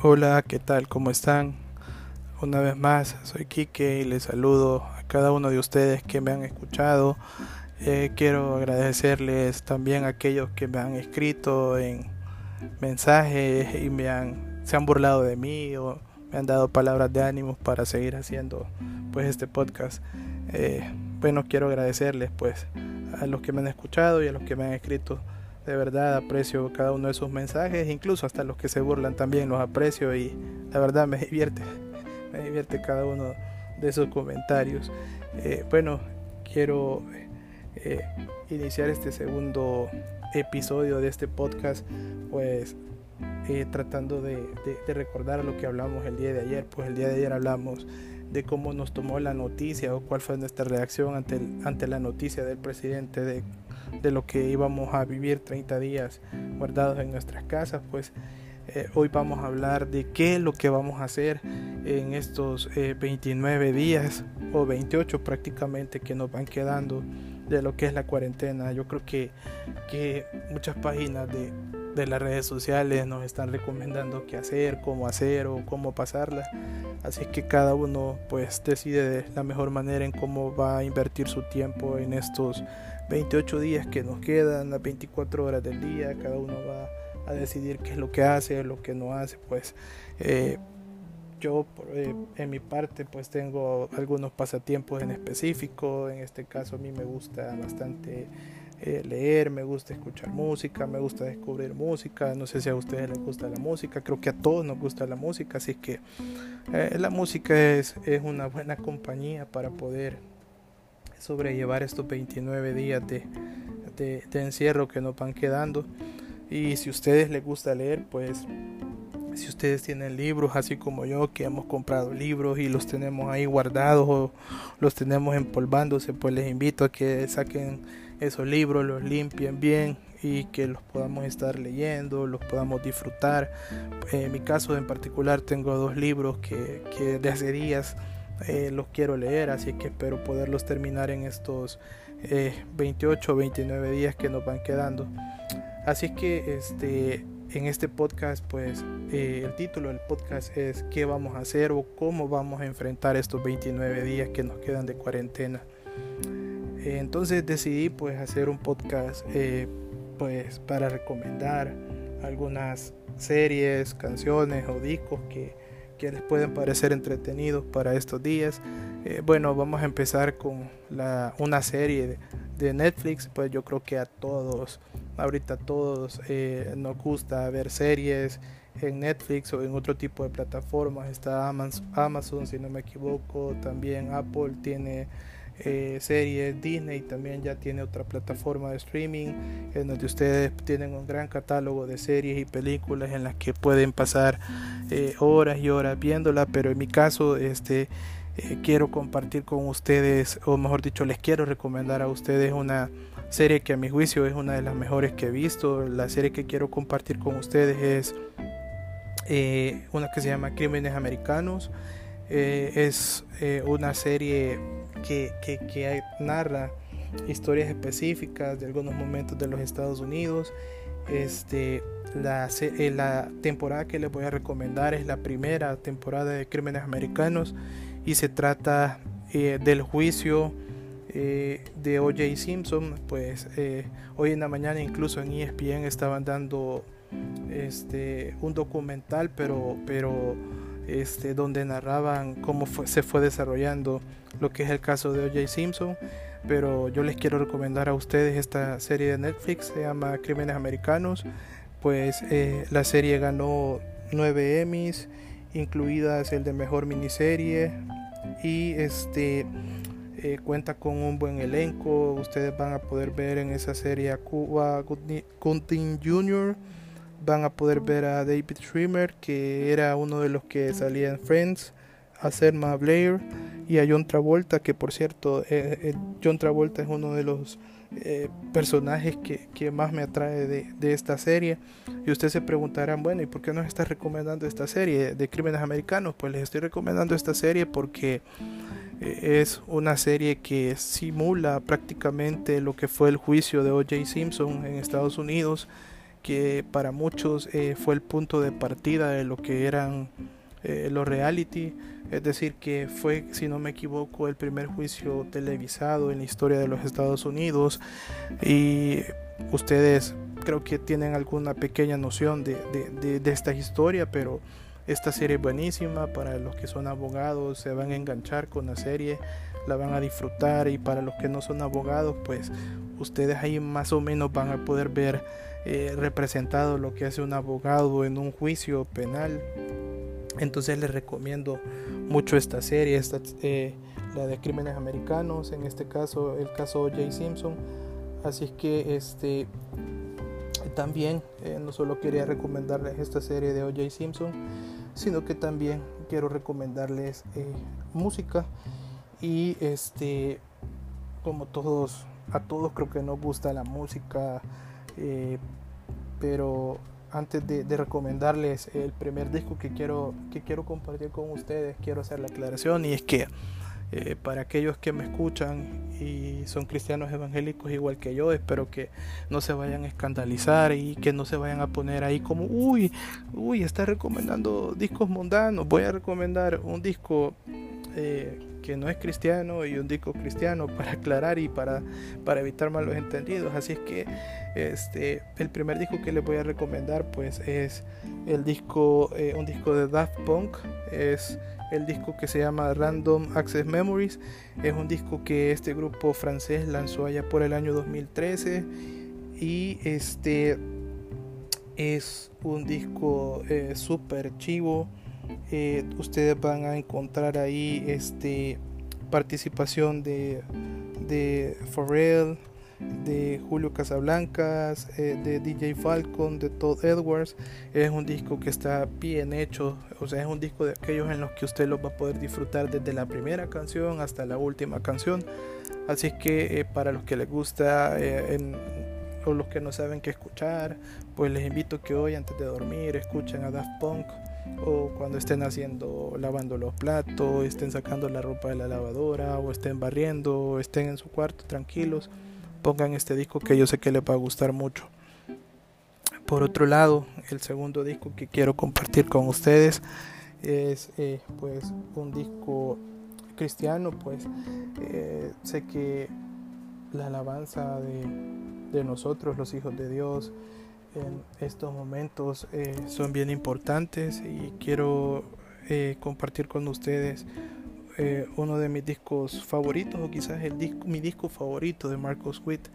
Hola, ¿qué tal? ¿Cómo están? Una vez más, soy Kike y les saludo a cada uno de ustedes que me han escuchado. Eh, quiero agradecerles también a aquellos que me han escrito en mensajes y me han, se han burlado de mí o me han dado palabras de ánimo para seguir haciendo pues este podcast. Eh, bueno, quiero agradecerles pues a los que me han escuchado y a los que me han escrito de verdad aprecio cada uno de sus mensajes, incluso hasta los que se burlan también los aprecio y la verdad me divierte, me divierte cada uno de esos comentarios. Eh, bueno, quiero eh, iniciar este segundo episodio de este podcast, pues eh, tratando de, recordar lo que hablamos el día de ayer. Pues el día de ayer hablamos de cómo nos tomó la noticia o cuál fue nuestra reacción ante, ante la noticia del presidente de de lo que íbamos a vivir 30 días guardados en nuestras casas, pues eh, hoy vamos a hablar de qué es lo que vamos a hacer en estos 29 eh, días o 28 prácticamente que nos van quedando de lo que es la cuarentena. Yo creo que, que muchas páginas de, de las redes sociales nos están recomendando qué hacer, cómo hacer o cómo pasarla. Así que cada uno pues decide de la mejor manera en cómo va a invertir su tiempo en estos 28 días que nos quedan, las 24 horas del día, cada uno va a decidir qué es lo que hace, lo que no hace, pues eh, yo eh, en mi parte pues tengo algunos pasatiempos en específico, en este caso a mí me gusta bastante eh, leer, me gusta escuchar música, me gusta descubrir música, no sé si a ustedes les gusta la música, creo que a todos nos gusta la música, así que la música es, es una buena compañía para poder sobrellevar estos 29 días de, de, encierro que nos van quedando. Y si ustedes les gusta leer, pues si ustedes tienen libros así como yo que hemos comprado libros y los tenemos ahí guardados o los tenemos empolvándose pues les invito a que saquen esos libros los limpien bien y que los podamos estar leyendo los podamos disfrutar en mi caso en particular tengo dos libros que, que de hace eh, los quiero leer, así que espero poderlos terminar en estos 28 o 29 días que nos van quedando. Así que este, en este podcast, pues eh, el título del podcast es ¿Qué vamos a hacer o cómo vamos a enfrentar estos 29 días que nos quedan de cuarentena? Eh, entonces decidí pues hacer un podcast pues para recomendar algunas series, canciones o discos que que les pueden parecer entretenidos para estos días. Eh, bueno, vamos a empezar con la, una serie de, Netflix, pues yo creo que a todos, ahorita a todos eh, nos gusta ver series en Netflix o en otro tipo de plataformas. Está Amazon, si no me equivoco, también Apple tiene eh, series. Disney también ya tiene otra plataforma de streaming en donde ustedes tienen un gran catálogo de series y películas en las que pueden pasar eh, horas y horas viéndola. Pero en mi caso, este eh, quiero compartir con ustedes, o mejor dicho, les quiero recomendar a ustedes una serie que a mi juicio es una de las mejores que he visto. La serie que quiero compartir con ustedes es una que se llama Crímenes Americanos. es una serie que, que, narra historias específicas de algunos momentos de los Estados Unidos. Este, la, eh, la temporada que les voy a recomendar es la primera temporada de Crímenes Americanos y se trata eh, del juicio eh, de O.J. Simpson. Pues hoy en la mañana incluso en ESPN estaban dando este, un documental, pero, pero este, donde narraban cómo se fue desarrollando lo que es el caso de O.J. Simpson. Pero yo les quiero recomendar a ustedes esta serie de Netflix, se llama Crímenes Americanos. Pues eh, la serie ganó 9 Emmys, incluidas el de mejor miniserie. Y este eh, cuenta con un buen elenco. Ustedes van a poder ver en esa serie a Cuba Gooding Jr van a poder ver a David Schwimmer, que era uno de los que salía en Friends, a Selma Blair y a John Travolta, que por cierto, eh, eh, John Travolta es uno de los eh, personajes que, más me atrae de, esta serie. Y ustedes se preguntarán, bueno, ¿y por qué nos estás recomendando esta serie de crímenes americanos? Pues les estoy recomendando esta serie porque es una serie que simula prácticamente lo que fue el juicio de O.J. Simpson en Estados Unidos que para muchos eh, fue el punto de partida de lo que eran eh, los reality, es decir, que fue, si no me equivoco, el primer juicio televisado en la historia de los Estados Unidos. Y ustedes creo que tienen alguna pequeña noción de, de esta historia, pero esta serie es buenísima. Para los que son abogados, se van a enganchar con la serie, la van a disfrutar. Y para los que no son abogados, pues ustedes ahí más o menos van a poder ver eh, representado lo que hace un abogado en un juicio penal. Entonces les recomiendo mucho esta serie, eh, la de crímenes americanos, en este caso el caso J. Simpson. Así es que este también eh, no solo quería recomendarles esta serie de O.J. Simpson, sino que también quiero recomendarles música y este como todos a todos creo que nos gusta la música pero antes de, recomendarles el primer disco que quiero que quiero compartir con ustedes quiero hacer la aclaración y es que eh, para aquellos que me escuchan y son cristianos evangélicos igual que yo, espero que no se vayan a escandalizar y que no se vayan a poner ahí como, uy, uy, está recomendando discos mundanos, voy a recomendar un disco eh, que no es cristiano y un disco cristiano para aclarar y para, para evitar malos entendidos. Así es que este, el primer disco que les voy a recomendar pues es el disco, eh, un disco de Daft Punk, es el disco que se llama Random Access Memories. Es un disco que este grupo francés lanzó allá por el año 2013 y este es un disco eh, súper chivo. Eh, ustedes van a encontrar ahí este participación de, de Pharrell, de Julio Casablancas, eh, de DJ Falcon, de Todd Edwards. Es un disco que está bien hecho, o sea, es un disco de aquellos en los que usted lo va a poder disfrutar desde la primera canción hasta la última canción. Así que eh, para los que les gusta o los que no saben qué escuchar, pues les invito que hoy antes de dormir escuchen a Daft Punk o cuando estén haciendo lavando los platos, estén sacando la ropa de la lavadora o estén barriendo, estén en su cuarto tranquilos pongan este disco que yo sé que les va a gustar mucho. Por otro lado, el segundo disco que quiero compartir con ustedes es eh, pues un disco cristiano, pues eh, sé que la alabanza de, nosotros, los hijos de Dios, en estos momentos eh, son bien importantes y quiero compartir con ustedes eh, uno de mis discos favoritos o quizás el disco, mi disco favorito de Marcos Witt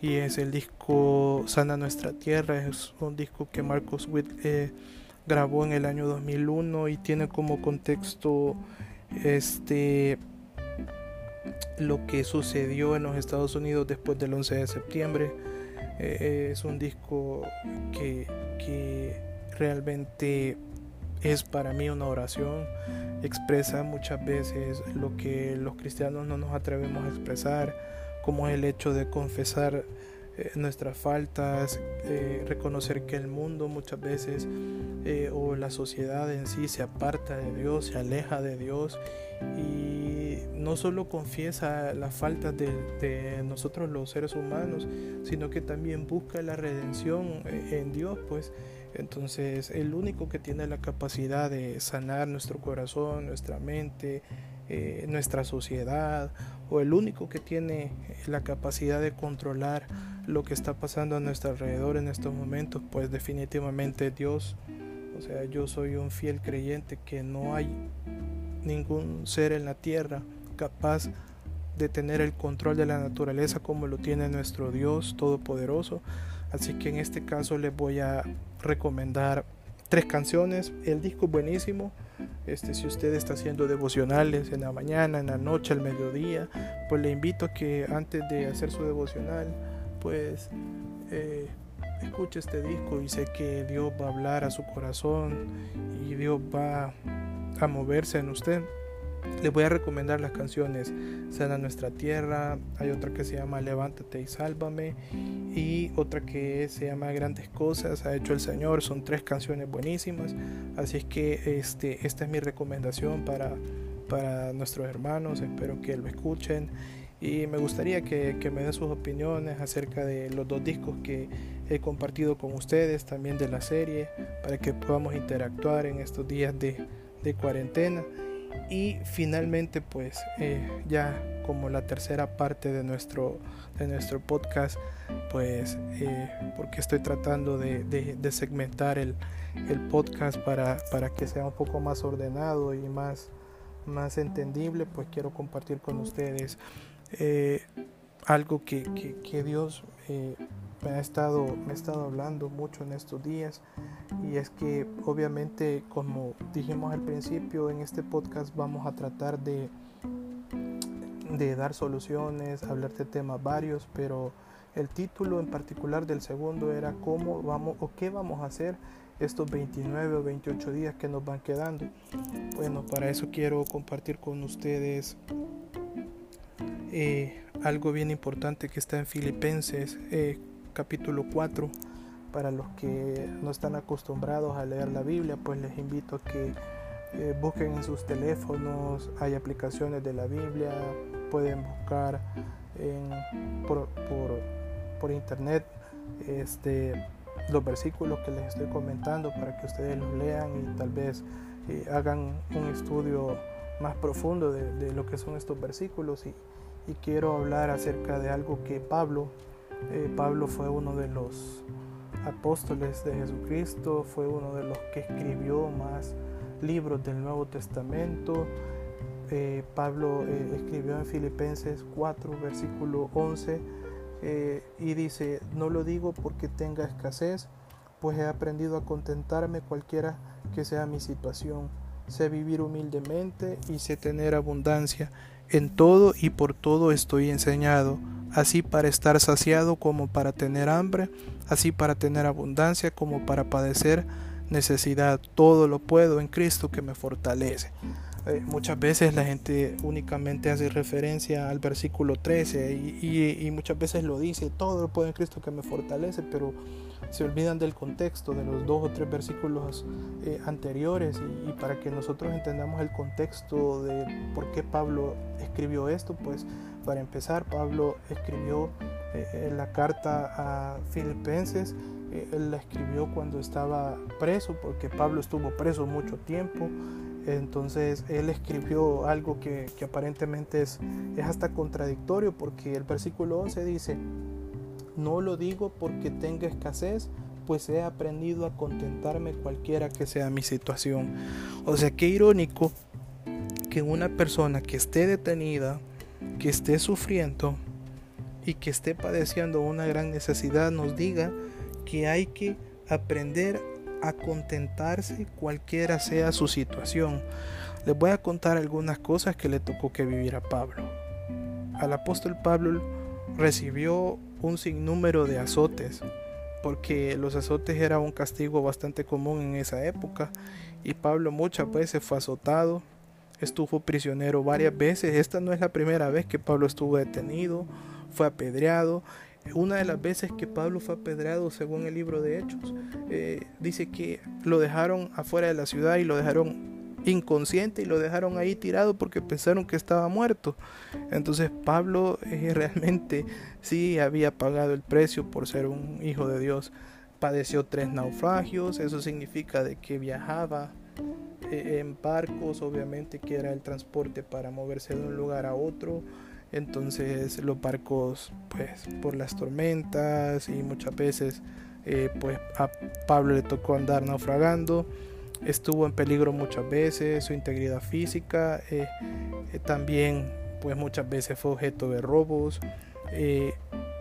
y es el disco Sana Nuestra Tierra. Es un disco que Marcos Witt eh, grabó en el año 2001 y tiene como contexto este lo que sucedió en los Estados Unidos después del 11 de septiembre. Eh, es un disco que, que realmente es para mí una oración, expresa muchas veces lo que los cristianos no nos atrevemos a expresar, como es el hecho de confesar eh, nuestras faltas, eh, reconocer que el mundo muchas veces o la sociedad en sí se aparta de Dios, se aleja de Dios y no solo confiesa las faltas de, de nosotros los seres humanos, sino que también busca la redención en Dios, pues entonces, el único que tiene la capacidad de sanar nuestro corazón, nuestra mente, eh, nuestra sociedad, o el único que tiene la capacidad de controlar lo que está pasando a nuestro alrededor en estos momentos, pues definitivamente Dios. O sea, yo soy un fiel creyente que no hay ningún ser en la tierra capaz de tener el control de la naturaleza como lo tiene nuestro Dios Todopoderoso. Así que en este caso les voy a recomendar tres canciones. El disco es buenísimo. Este, si usted está haciendo devocionales en la mañana, en la noche, al mediodía, pues le invito a que antes de hacer su devocional, pues eh, escuche este disco y sé que Dios va a hablar a su corazón y Dios va a moverse en usted. Les voy a recomendar las canciones Sana Nuestra Tierra, hay otra que se llama Levántate y Sálvame y otra que se llama Grandes Cosas, ha hecho el Señor, son tres canciones buenísimas, así es que este, esta es mi recomendación para, para nuestros hermanos, espero que lo escuchen y me gustaría que, me den sus opiniones acerca de los dos discos que he compartido con ustedes, también de la serie, para que podamos interactuar en estos días de, cuarentena. Y finalmente, pues eh, ya como la tercera parte de nuestro, de nuestro podcast, pues eh, porque estoy tratando de, segmentar el, podcast para, para que sea un poco más ordenado y más, más entendible, pues quiero compartir con ustedes eh, algo que, Dios eh, me, ha estado, me ha estado hablando mucho en estos días y es que obviamente como dijimos al principio en este podcast vamos a tratar de, de dar soluciones, hablar de temas varios, pero el título en particular del segundo era cómo vamos o qué vamos a hacer estos 29 o 28 días que nos van quedando. Bueno, para eso quiero compartir con ustedes eh, algo bien importante que está en Filipenses eh, capítulo 4. Para los que no están acostumbrados a leer la Biblia, pues les invito a que eh, busquen en sus teléfonos, hay aplicaciones de la Biblia, pueden buscar por, por, internet este, los versículos que les estoy comentando para que ustedes los lean y tal vez hagan un estudio más profundo de, lo que son estos versículos y quiero hablar acerca de algo que Pablo, eh, Pablo fue uno de los apóstoles de Jesucristo, fue uno de los que escribió más libros del Nuevo Testamento. Eh, Pablo eh, escribió en Filipenses 4, versículo 11, y dice, no lo digo porque tenga escasez, pues he aprendido a contentarme cualquiera que sea mi situación. Sé vivir humildemente y sé tener abundancia. En todo y por todo estoy enseñado, así para estar saciado como para tener hambre, así para tener abundancia como para padecer necesidad. Todo lo puedo en Cristo que me fortalece. Eh, muchas veces la gente únicamente hace referencia al versículo 13 y, muchas veces lo dice, todo lo puedo en Cristo que me fortalece, pero se olvidan del contexto de los dos o tres versículos eh, anteriores y, para que nosotros entendamos el contexto de por qué Pablo escribió esto, pues para empezar Pablo escribió eh, la carta a Filipenses, él la escribió cuando estaba preso, porque Pablo estuvo preso mucho tiempo. Entonces él escribió algo que, aparentemente es, es, hasta contradictorio porque el versículo 11 dice, no lo digo porque tenga escasez, pues he aprendido a contentarme cualquiera que sea mi situación. O sea, qué irónico que una persona que esté detenida, que esté sufriendo y que esté padeciendo una gran necesidad nos diga que hay que aprender a contentarse cualquiera sea su situación. Les voy a contar algunas cosas que le tocó que vivir a Pablo. Al apóstol Pablo recibió un sinnúmero de azotes, porque los azotes era un castigo bastante común en esa época, y Pablo muchas veces fue azotado, estuvo prisionero varias veces, esta no es la primera vez que Pablo estuvo detenido, fue apedreado, una de las veces que Pablo fue apedreado, según el libro de Hechos, eh, dice que lo dejaron afuera de la ciudad y lo dejaron inconsciente y lo dejaron ahí tirado porque pensaron que estaba muerto. Entonces Pablo eh, realmente sí había pagado el precio por ser un hijo de Dios. Padeció tres naufragios, eso significa de que viajaba en barcos, obviamente que era el transporte para moverse de un lugar a otro. Entonces los barcos pues por las tormentas y muchas veces eh, pues a Pablo le tocó andar naufragando. Estuvo en peligro muchas veces su integridad física eh, eh, también pues muchas veces fue objeto de robos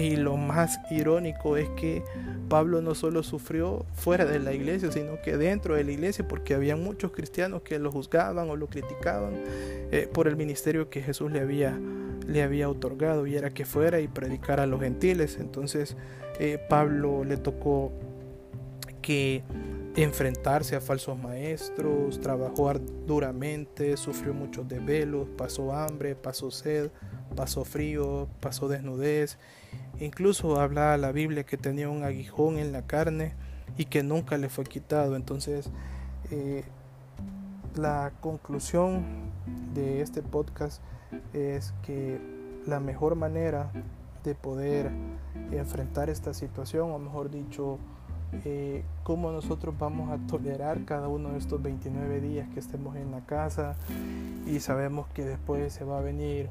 y lo más irónico es que Pablo no solo sufrió fuera de la iglesia, sino que dentro de la iglesia, porque había muchos cristianos que lo juzgaban o lo criticaban por el ministerio que Jesús le había le había otorgado y era que fuera y predicara a los gentiles. Entonces eh, Pablo le tocó que enfrentarse a falsos maestros, trabajó duramente, sufrió muchos desvelos, pasó hambre, pasó sed, pasó frío, pasó desnudez. Incluso habla la Biblia que tenía un aguijón en la carne y que nunca le fue quitado. Entonces, eh, la conclusión de este podcast es que la mejor manera de poder enfrentar esta situación, o mejor dicho, eh, cómo nosotros vamos a tolerar cada uno de estos 29 días que estemos en la casa y sabemos que después se va a venir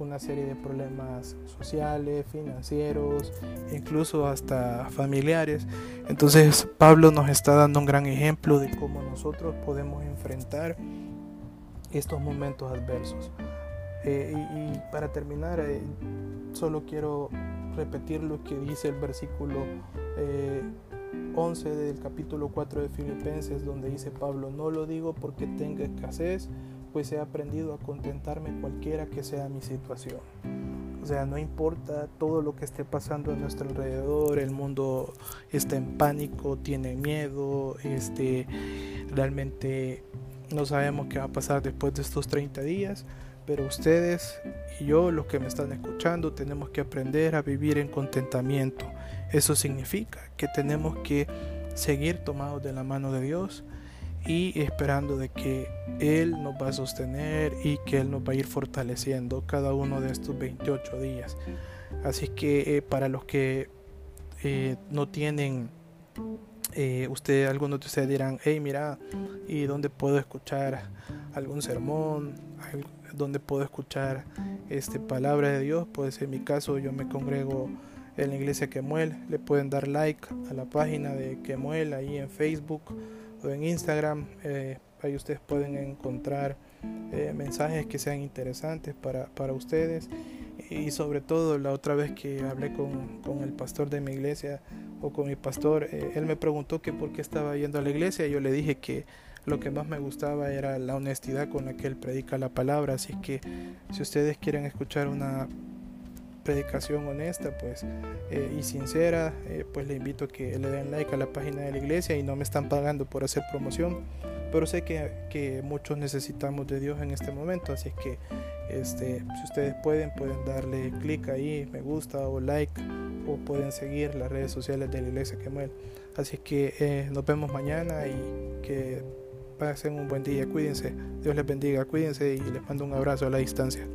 una serie de problemas sociales, financieros, incluso hasta familiares. Entonces Pablo nos está dando un gran ejemplo de cómo nosotros podemos enfrentar estos momentos adversos. Eh, y, para terminar, eh, solo quiero repetir lo que dice el versículo 11 eh, del capítulo 4 de Filipenses, donde dice Pablo, no lo digo porque tenga escasez, pues he aprendido a contentarme cualquiera que sea mi situación. O sea, no importa todo lo que esté pasando a nuestro alrededor, el mundo está en pánico, tiene miedo, este, realmente no sabemos qué va a pasar después de estos 30 días, pero ustedes y yo, los que me están escuchando, tenemos que aprender a vivir en contentamiento. Eso significa que tenemos que seguir tomados de la mano de Dios y esperando de que Él nos va a sostener y que Él nos va a ir fortaleciendo cada uno de estos 28 días. Así que eh, para los que eh, no tienen, eh, usted, algunos de ustedes dirán, hey, mira, ¿y dónde puedo escuchar algún sermón? donde puedo escuchar este, palabra de Dios. Pues en mi caso yo me congrego en la iglesia Quemuel. Le pueden dar like a la página de Quemuel ahí en Facebook o en Instagram. Eh, ahí ustedes pueden encontrar eh, mensajes que sean interesantes para, para, ustedes. Y sobre todo la otra vez que hablé con, con el pastor de mi iglesia o con mi pastor, eh, él me preguntó que por qué estaba yendo a la iglesia. Y yo le dije que lo que más me gustaba era la honestidad con la que él predica la palabra. Así que si ustedes quieren escuchar una predicación honesta pues eh, y sincera eh, pues le invito a que le den like a la página de la iglesia y no me están pagando por hacer promoción. Pero sé que, que muchos necesitamos de Dios en este momento así es que este, si ustedes pueden pueden darle clic ahí me gusta o like o pueden seguir las redes sociales de la iglesia Kemuel. Así que eh, nos vemos mañana y que pasen un buen día, cuídense, Dios les bendiga, cuídense y les mando un abrazo a la distancia.